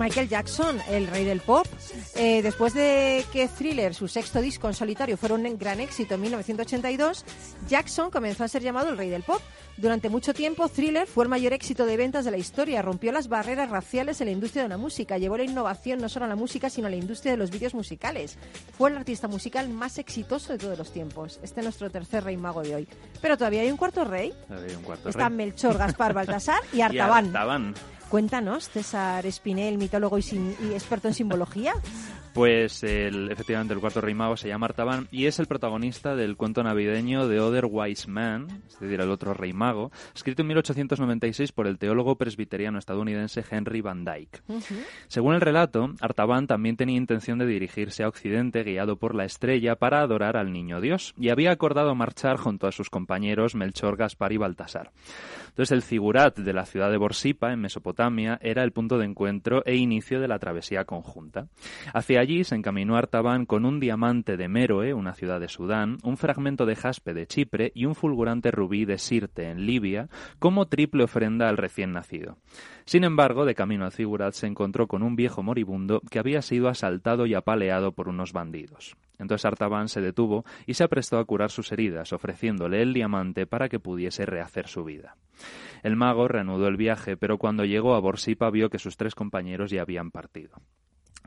Michael Jackson, el rey del pop. Eh, después de que Thriller, su sexto disco en solitario, fuera un gran éxito en 1982, Jackson comenzó a ser llamado el rey del pop. Durante mucho tiempo, Thriller fue el mayor éxito de ventas de la historia, rompió las barreras raciales en la industria de la música, llevó la innovación no solo a la música, sino a la industria de los vídeos musicales. Fue el artista musical más exitoso de todos los tiempos. Este es nuestro tercer rey mago de hoy. Pero todavía hay un cuarto rey. Había un cuarto Están rey. Melchor, Gaspar, Baltasar y Y Artaban. Cuéntanos, César Espinel, mitólogo y, experto en simbología. Pues el, efectivamente el cuarto rey mago se llama Artaban y es el protagonista del cuento navideño The Other Wise Man, es decir, el otro rey mago, escrito en 1896 por el teólogo presbiteriano estadounidense Henry Van Dyke. Según el relato, Artaban también tenía intención de dirigirse a Occidente guiado por la estrella para adorar al niño Dios y había acordado marchar junto a sus compañeros Melchor, Gaspar y Baltasar. Entonces el figurat de la ciudad de Borsipa, en Mesopotamia, era el punto de encuentro e inicio de la travesía conjunta. Hacia allí se encaminó Artaban con un diamante de Méroe, una ciudad de Sudán, un fragmento de jaspe de Chipre y un fulgurante rubí de Sirte, en Libia, como triple ofrenda al recién nacido. Sin embargo, de camino al figurat se encontró con un viejo moribundo que había sido asaltado y apaleado por unos bandidos. Entonces Artaban se detuvo y se aprestó a curar sus heridas, ofreciéndole el diamante para que pudiese rehacer su vida. El mago reanudó el viaje, pero cuando llegó a Borsipa vio que sus tres compañeros ya habían partido.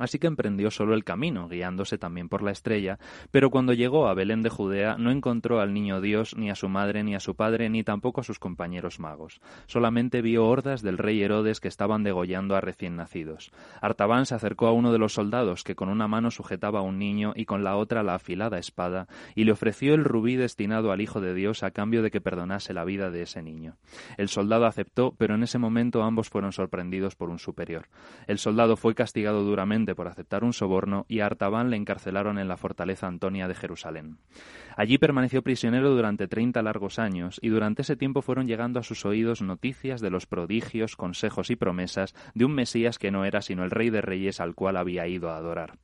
Así que emprendió solo el camino, guiándose también por la estrella, pero cuando llegó a Belén de Judea no encontró al niño Dios, ni a su madre, ni a su padre, ni tampoco a sus compañeros magos. Solamente vio hordas del rey Herodes que estaban degollando a recién nacidos. Artaban se acercó a uno de los soldados que con una mano sujetaba a un niño y con la otra la afilada espada, y le ofreció el rubí destinado al Hijo de Dios a cambio de que perdonase la vida de ese niño. El soldado aceptó, pero en ese momento ambos fueron sorprendidos por un superior. El soldado fue castigado duramente por aceptar un soborno y a Artaban le encarcelaron en la fortaleza Antonia de Jerusalén. Allí permaneció prisionero durante treinta largos años y durante ese tiempo fueron llegando a sus oídos noticias de los prodigios, consejos y promesas de un Mesías que no era sino el Rey de Reyes al cual había ido a adorar.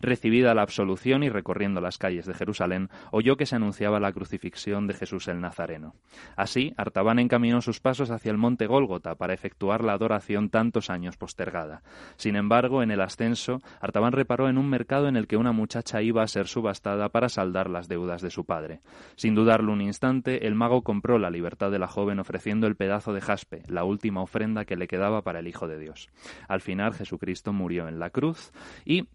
Recibida la absolución y recorriendo las calles de Jerusalén, oyó que se anunciaba la crucifixión de Jesús el Nazareno. Así, Artaban encaminó sus pasos hacia el monte Gólgota para efectuar la adoración tantos años postergada. Sin embargo, en el ascenso, Artaban reparó en un mercado en el que una muchacha iba a ser subastada para saldar las deudas de su padre. Sin dudarlo un instante, el mago compró la libertad de la joven ofreciendo el pedazo de jaspe, la última ofrenda que le quedaba para el Hijo de Dios. Al final, Jesucristo murió en la cruz y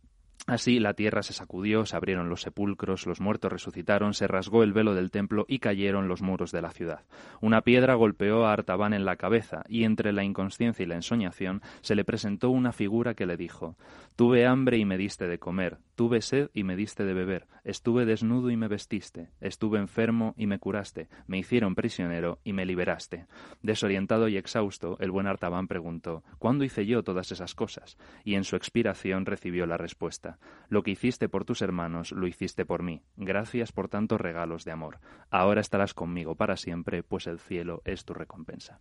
Así la tierra se sacudió, se abrieron los sepulcros, los muertos resucitaron, se rasgó el velo del templo y cayeron los muros de la ciudad. Una piedra golpeó a Artaban en la cabeza y entre la inconsciencia y la ensoñación se le presentó una figura que le dijo Tuve hambre y me diste de comer, tuve sed y me diste de beber, estuve desnudo y me vestiste, estuve enfermo y me curaste, me hicieron prisionero y me liberaste. Desorientado y exhausto, el buen Artaban preguntó ¿Cuándo hice yo todas esas cosas? Y en su expiración recibió la respuesta Lo que hiciste por tus hermanos, lo hiciste por mí. Gracias por tantos regalos de amor. Ahora estarás conmigo para siempre, pues el cielo es tu recompensa.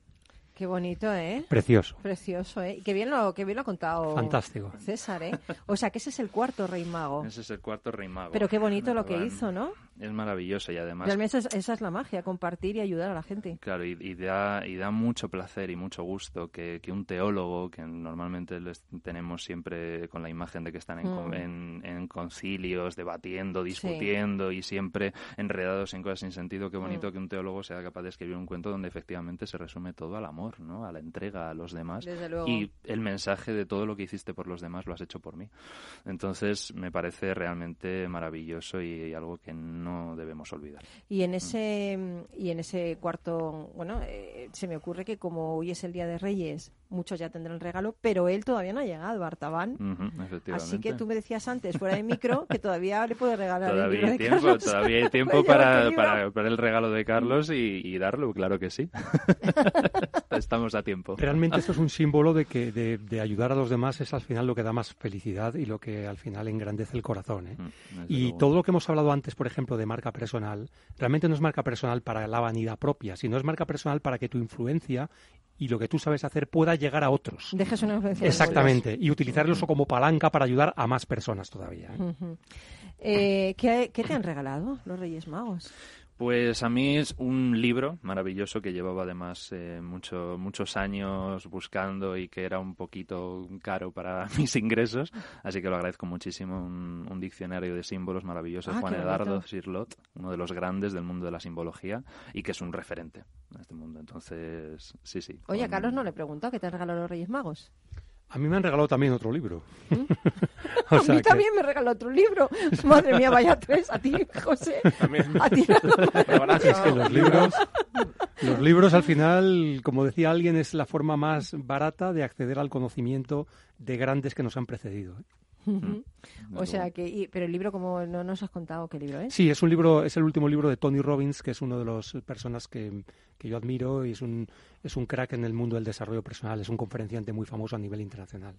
Qué bonito, ¿eh? Precioso. Precioso, ¿eh? Y Qué bien lo, qué bien lo ha contado Fantástico. César, ¿eh? O sea, que ese es el cuarto rey mago. Ese es el cuarto rey mago. Pero qué bonito lo que hizo, ¿no? Es maravilloso y además Realmente esa es, esa es la magia, compartir y ayudar a la gente. Claro, y, y da, y da mucho placer y mucho gusto que, que un teólogo, que normalmente les tenemos siempre con la imagen de que están en, Mm. en- en concilios, debatiendo, discutiendo y siempre enredados en cosas sin sentido, qué bonito Mm. que un teólogo sea capaz de escribir un cuento donde efectivamente se resume todo al amor, ¿no? a la entrega a los demás. Desde luego. Y el mensaje de todo lo que hiciste por los demás lo has hecho por mí. Entonces me parece realmente maravilloso y, y algo que no debemos olvidar. Y en ese y en ese cuarto, bueno, eh, se me ocurre que como hoy es el Día de Reyes, muchos ya tendrán regalo, pero él todavía no ha llegado, Artaban. Así que tú me decías antes, fuera de micro, que todavía le puedes regalar el Todavía libro hay de tiempo, Carlos. todavía hay tiempo para, el para, para el regalo de Carlos y, y darlo, claro que sí. Estamos a tiempo. Realmente esto es un símbolo de que de, de ayudar a los demás es al final lo que da más felicidad y lo que al final engrandece el corazón. ¿eh? Mm, Y luego. todo lo que hemos hablado antes, por ejemplo, de marca personal, realmente no es marca personal para la vanidad propia, sino es marca personal para que tu influencia y lo que tú sabes hacer pueda llegar a otros. Dejes una influencia en Exactamente, y utilizarlo eso como palanca para ayudar a más personas todavía. ¿eh? Eh, ¿qué, qué te han regalado los Reyes Magos? Pues a mí es un libro maravilloso que llevaba además eh, mucho, muchos años buscando y que era un poquito caro para mis ingresos, así que lo agradezco muchísimo. Un, un diccionario de símbolos maravilloso de Ah, Juan Edardo. Sirlot, uno de los grandes del mundo de la simbología y que es un referente en este mundo. Entonces, sí, sí. Oye, a Carlos no le he preguntado qué te regalado los Reyes Magos. A mí me han regalado también otro libro. a O sea mí que- también me regaló otro libro. Madre mía, vaya tres. A ti, José. A ti Es que los libros, los libros al final, como decía alguien, es la forma más barata de acceder al conocimiento de grandes que nos han precedido. O sea que, y- pero el libro, como no nos has contado qué libro es. Sí, es un libro, es el último libro de Tony Robbins, que es uno de las personas que, que yo admiro y es un, es un crack en el mundo del desarrollo personal, es un conferenciante muy famoso a nivel internacional.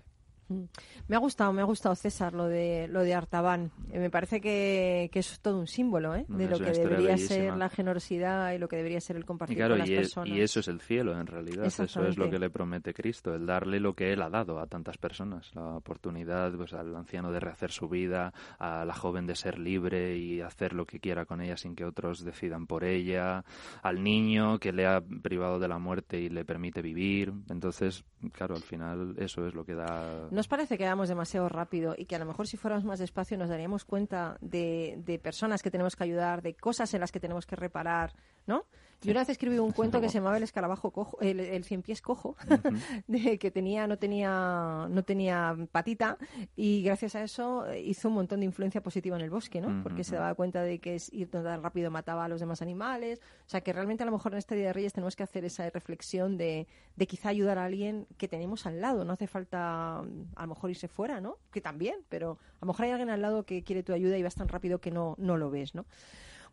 Mm. Me ha gustado, me ha gustado César lo de lo de Artaban. Eh, me parece que, que es todo un símbolo ¿eh? De es lo que debería bellísima. ser la generosidad y lo que debería ser el Y compartir claro, con las y, es- personas. y eso es el cielo en realidad, eso es lo que le promete Cristo, el darle lo que Él ha dado a tantas personas, la oportunidad pues, al anciano de rehacer su vida, a la joven de ser libre y hacer lo que quiera con ella sin que otros decidan por ella, al niño que le ha privado de la muerte y le permite vivir. Entonces, claro, al final eso es lo que da... ¿Nos parece que vamos demasiado rápido y que a lo mejor si fuéramos más despacio nos daríamos cuenta de, de personas que tenemos que ayudar, de cosas en las que tenemos que reparar, ¿no? Yo una vez escribí un cuento que se llamaba El escarabajo cojo, el, el cien pies cojo, de que tenía no tenía no tenía patita y gracias a eso hizo un montón de influencia positiva en el bosque, ¿no? Porque se daba cuenta de que es ir tan rápido mataba a los demás animales, o sea que realmente a lo mejor en este Día de Reyes tenemos que hacer esa reflexión de, de quizá ayudar a alguien que tenemos al lado, no hace falta mm, a lo mejor irse fuera, ¿no? Que también, pero a lo mejor hay alguien al lado que quiere tu ayuda y vas tan rápido que no, no lo ves, ¿no?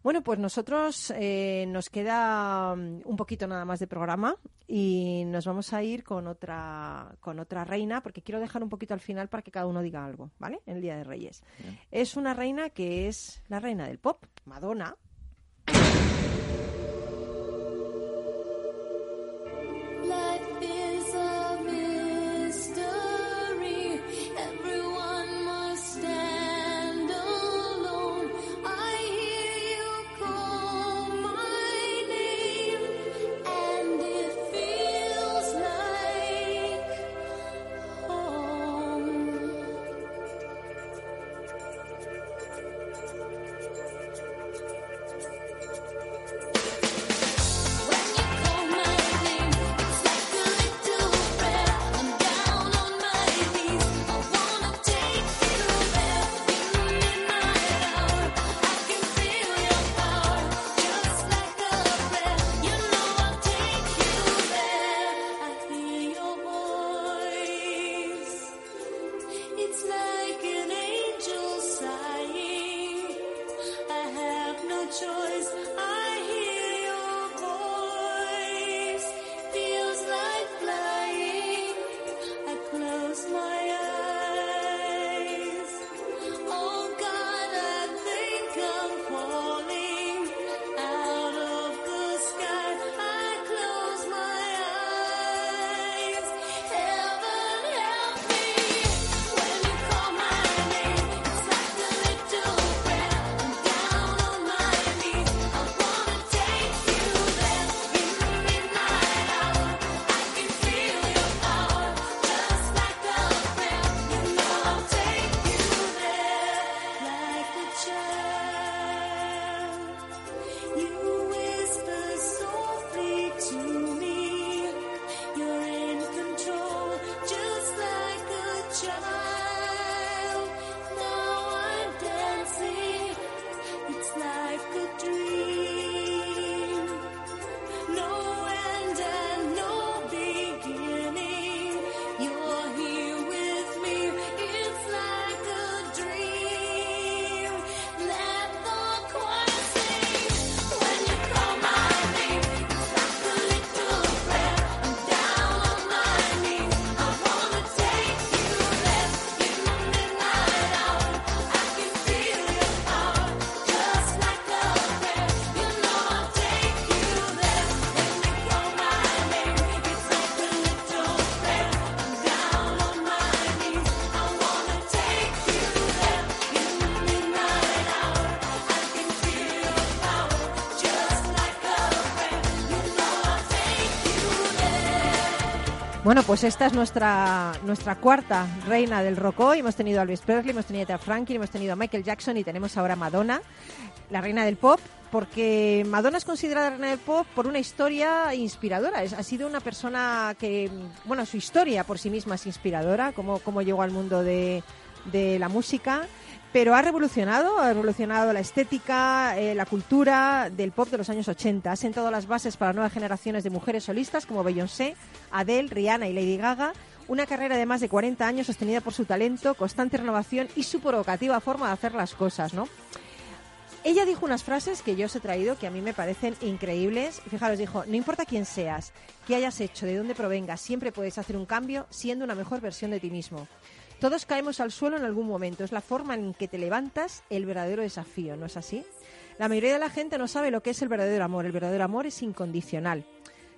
Bueno, pues nosotros eh, nos queda mm, un poquito nada más de programa y nos vamos a ir con otra con otra reina porque quiero dejar un poquito al final para que cada uno diga algo, ¿vale? El Día de Reyes. Es una reina que es la reina del pop, Madonna. Bueno, pues esta es nuestra, nuestra cuarta reina del rock. Hemos tenido a Elvis Presley, hemos tenido a Franklin, hemos tenido a Michael Jackson y tenemos ahora a Madonna, la reina del pop, porque Madonna es considerada reina del pop por una historia inspiradora. Es- ha sido una persona que, bueno, su historia por sí misma es inspiradora, cómo, cómo llegó al mundo de, de la música. Pero ha revolucionado, ha revolucionado la estética, eh, la cultura del pop de los años 80. Ha sentado las bases para nuevas generaciones de mujeres solistas como Beyoncé, Adele, Rihanna y Lady Gaga. Una carrera de más de 40 años sostenida por su talento, constante renovación y su provocativa forma de hacer las cosas, ¿no? Ella dijo unas frases que yo os he traído que a mí me parecen increíbles. Fijaros, dijo, no importa quién seas, qué hayas hecho, de dónde provengas, siempre puedes hacer un cambio siendo una mejor versión de ti mismo. Todos caemos al suelo en algún momento. Es la forma en que te levantas el verdadero desafío, ¿no es así? La mayoría de la gente no sabe lo que es el verdadero amor. El verdadero amor es incondicional.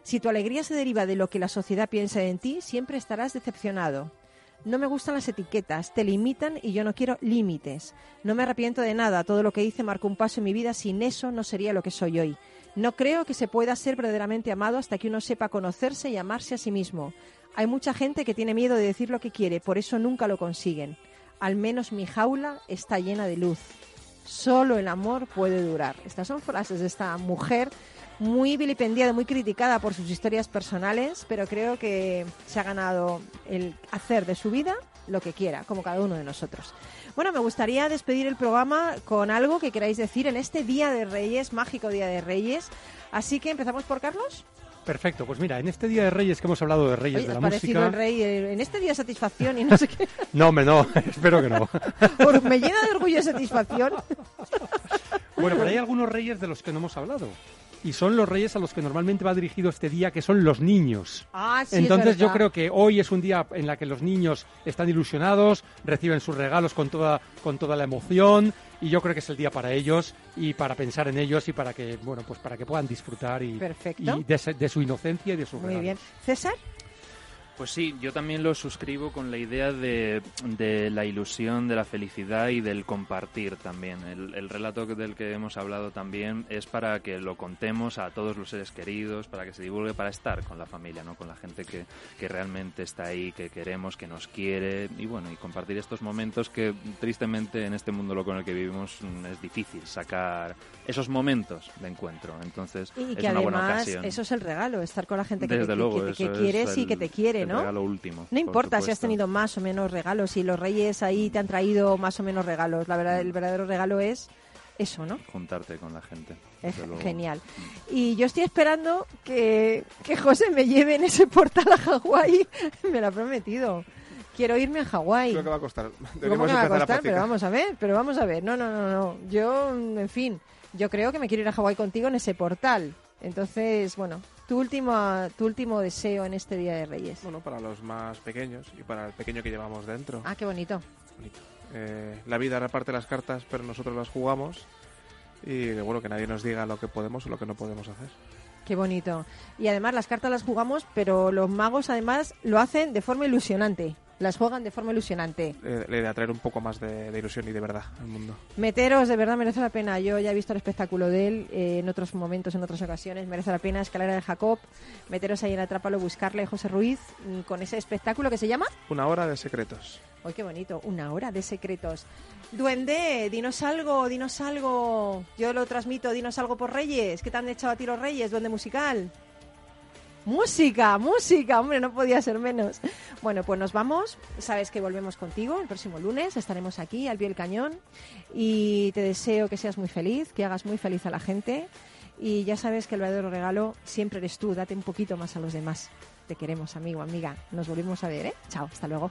Si tu alegría se deriva de lo que la sociedad piensa en ti, siempre estarás decepcionado. No me gustan las etiquetas, te limitan y yo no quiero límites. No me arrepiento de nada, todo lo que hice marcó un paso en mi vida, sin eso no sería lo que soy hoy. No creo que se pueda ser verdaderamente amado hasta que uno sepa conocerse y amarse a sí mismo. Hay mucha gente que tiene miedo de decir lo que quiere, por eso nunca lo consiguen. Al menos mi jaula está llena de luz. Solo el amor puede durar. Estas son frases de esta mujer muy vilipendiada, muy criticada por sus historias personales, pero creo que se ha ganado el hacer de su vida lo que quiera, como cada uno de nosotros. Bueno, me gustaría despedir el programa con algo que queráis decir en este Día de Reyes, mágico Día de Reyes. Así que empezamos por Carlos. Perfecto, pues mira, en este Día de Reyes que hemos hablado de Reyes Oye, de la música... el rey eh, en este día de satisfacción y no sé qué. No, hombre, no, espero que no. Por- me llena de orgullo y satisfacción. Bueno, pero hay algunos reyes de los que no hemos hablado. Y son los reyes a los que normalmente va dirigido este día, que son los niños. Ah, sí, es Entonces yo creo que hoy es un día en la que los niños están ilusionados, reciben sus regalos con toda, con toda la emoción y yo creo que es el día para ellos y para pensar en ellos y para que, bueno, pues para que puedan disfrutar y, Perfecto. y de, de su inocencia y de sus Muy regalos. bien. César. Pues sí, yo también lo suscribo con la idea de, de la ilusión, de la felicidad y del compartir también. El, el relato del que hemos hablado también es para que lo contemos a todos los seres queridos, para que se divulgue, para estar con la familia, ¿no? con la gente que, que realmente está ahí, que queremos, que nos quiere y bueno, y compartir estos momentos que tristemente en este mundo loco en el que vivimos mm, es difícil sacar esos momentos de encuentro. Entonces Y es que una buena ocasión. eso es el regalo, estar con la gente que, Desde te- luego, que- que eso es quieres y que te quiere, el ¿no? regalo último, No por importa si has tenido más o menos regalos, si los reyes ahí te han traído más o menos regalos. La verdad, el verdadero regalo es eso, ¿no? juntarte con la gente. Es genial. Y yo estoy esperando que, que José me lleve en ese portal a Hawái. me lo ha prometido. Quiero irme a Hawái. Creo que va a costar. ¿Cómo que va a costar? Pero vamos a ver, pero vamos a ver. No, no, no, no. Yo, mm, en fin, yo creo que me quiero ir a Hawái contigo en ese portal. Entonces, bueno, tu último, tu último deseo en este Día de Reyes. Bueno, para los más pequeños y para el pequeño que llevamos dentro. Ah, qué bonito. Eh, la vida reparte las cartas, pero nosotros las jugamos. Y bueno, que nadie nos diga lo que podemos o lo que no podemos hacer. Qué bonito. Y además las cartas las jugamos, pero los magos además lo hacen de forma ilusionante. Las juegan de forma ilusionante. Eh, le de atraer un poco más de, de ilusión y de verdad al mundo. Meteros, de verdad merece la pena. Yo ya he visto el espectáculo de él eh, en otros momentos, en otras ocasiones. Merece la pena. Escalera de Jacob. Meteros ahí en Atrápalo, buscarle José Ruiz mm, con ese espectáculo que se llama. Una hora de secretos. ¡Ay, qué bonito! Una hora de secretos. Duende, dinos algo, dinos algo. Yo lo transmito, dinos algo por Reyes. ¿Qué te han echado a ti los Reyes? Duende musical. Música, música, hombre, no podía ser menos. Bueno, pues nos vamos. Sabes que volvemos contigo el próximo lunes. Estaremos aquí al pie del cañón. Y te deseo que seas muy feliz, que hagas muy feliz a la gente. Y ya sabes que el verdadero regalo siempre eres tú. Date un poquito más a los demás. Te queremos, amigo, amiga. Nos volvemos a ver, ¿eh? Chao, hasta luego.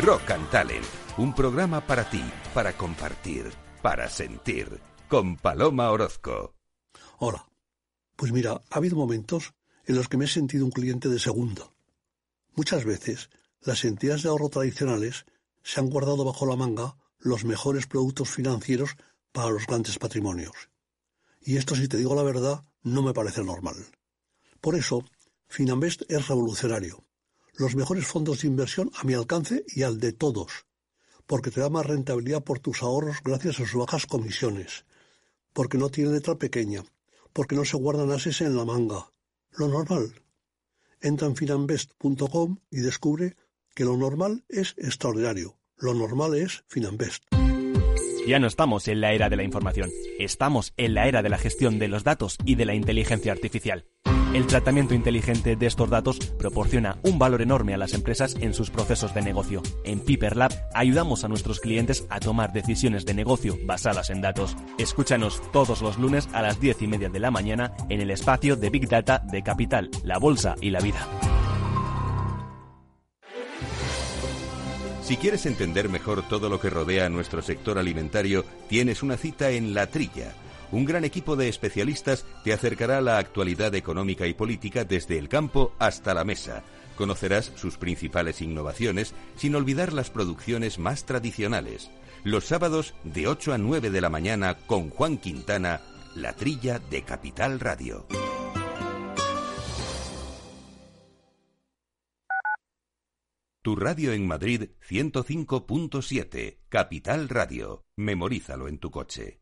Rock and Talent, un programa para ti, para compartir, para sentir, con Paloma Orozco. Hola. Pues mira, ha habido momentos en los que me he sentido un cliente de segunda. Muchas veces, las entidades de ahorro tradicionales se han guardado bajo la manga los mejores productos financieros para los grandes patrimonios. Y esto, si te digo la verdad, no me parece normal. Por eso, Finanvest es revolucionario. Los mejores fondos de inversión a mi alcance y al de todos, porque te da más rentabilidad por tus ahorros gracias a sus bajas comisiones porque no tiene letra pequeña, porque no se guardan ases en la manga. Lo normal. Entra en finambest.com y descubre que lo normal es extraordinario. Lo normal es Finambest. Ya no estamos en la era de la información, estamos en la era de la gestión de los datos y de la inteligencia artificial. El tratamiento inteligente de estos datos proporciona un valor enorme a las empresas en sus procesos de negocio. En Piper Lab ayudamos a nuestros clientes a tomar decisiones de negocio basadas en datos. Escúchanos todos los lunes a las 10 y media de la mañana en el espacio de Big Data de Capital, la Bolsa y la Vida. Si quieres entender mejor todo lo que rodea a nuestro sector alimentario, tienes una cita en La Trilla. Un gran equipo de especialistas te acercará a la actualidad económica y política desde el campo hasta la mesa. Conocerás sus principales innovaciones sin olvidar las producciones más tradicionales. Los sábados de 8 a 9 de la mañana con Juan Quintana, La Trilla de Capital Radio. Tu radio en Madrid 105.7, Capital Radio. Memorízalo en tu coche.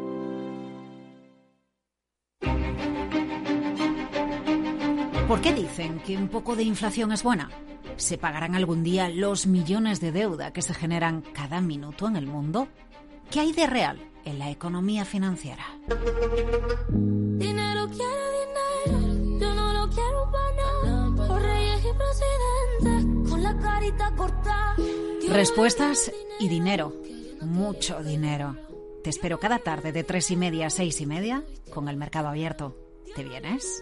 ¿Por qué dicen que un poco de inflación es buena? ¿Se pagarán algún día los millones de deuda que se generan cada minuto en el mundo? ¿Qué hay de real en la economía financiera? Dinero quiere dinero, yo no lo quiero para. Por reyes y presidentes, con la carita cortada. Respuestas y dinero. Mucho dinero. Te espero cada tarde de tres y media a seis y media con el mercado abierto. ¿Te vienes?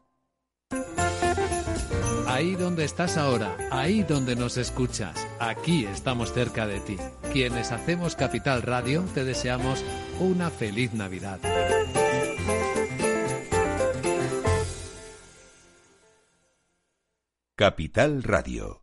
Ahí donde estás ahora, ahí donde nos escuchas, aquí estamos cerca de ti. Quienes hacemos Capital Radio te deseamos una feliz Navidad. Capital Radio.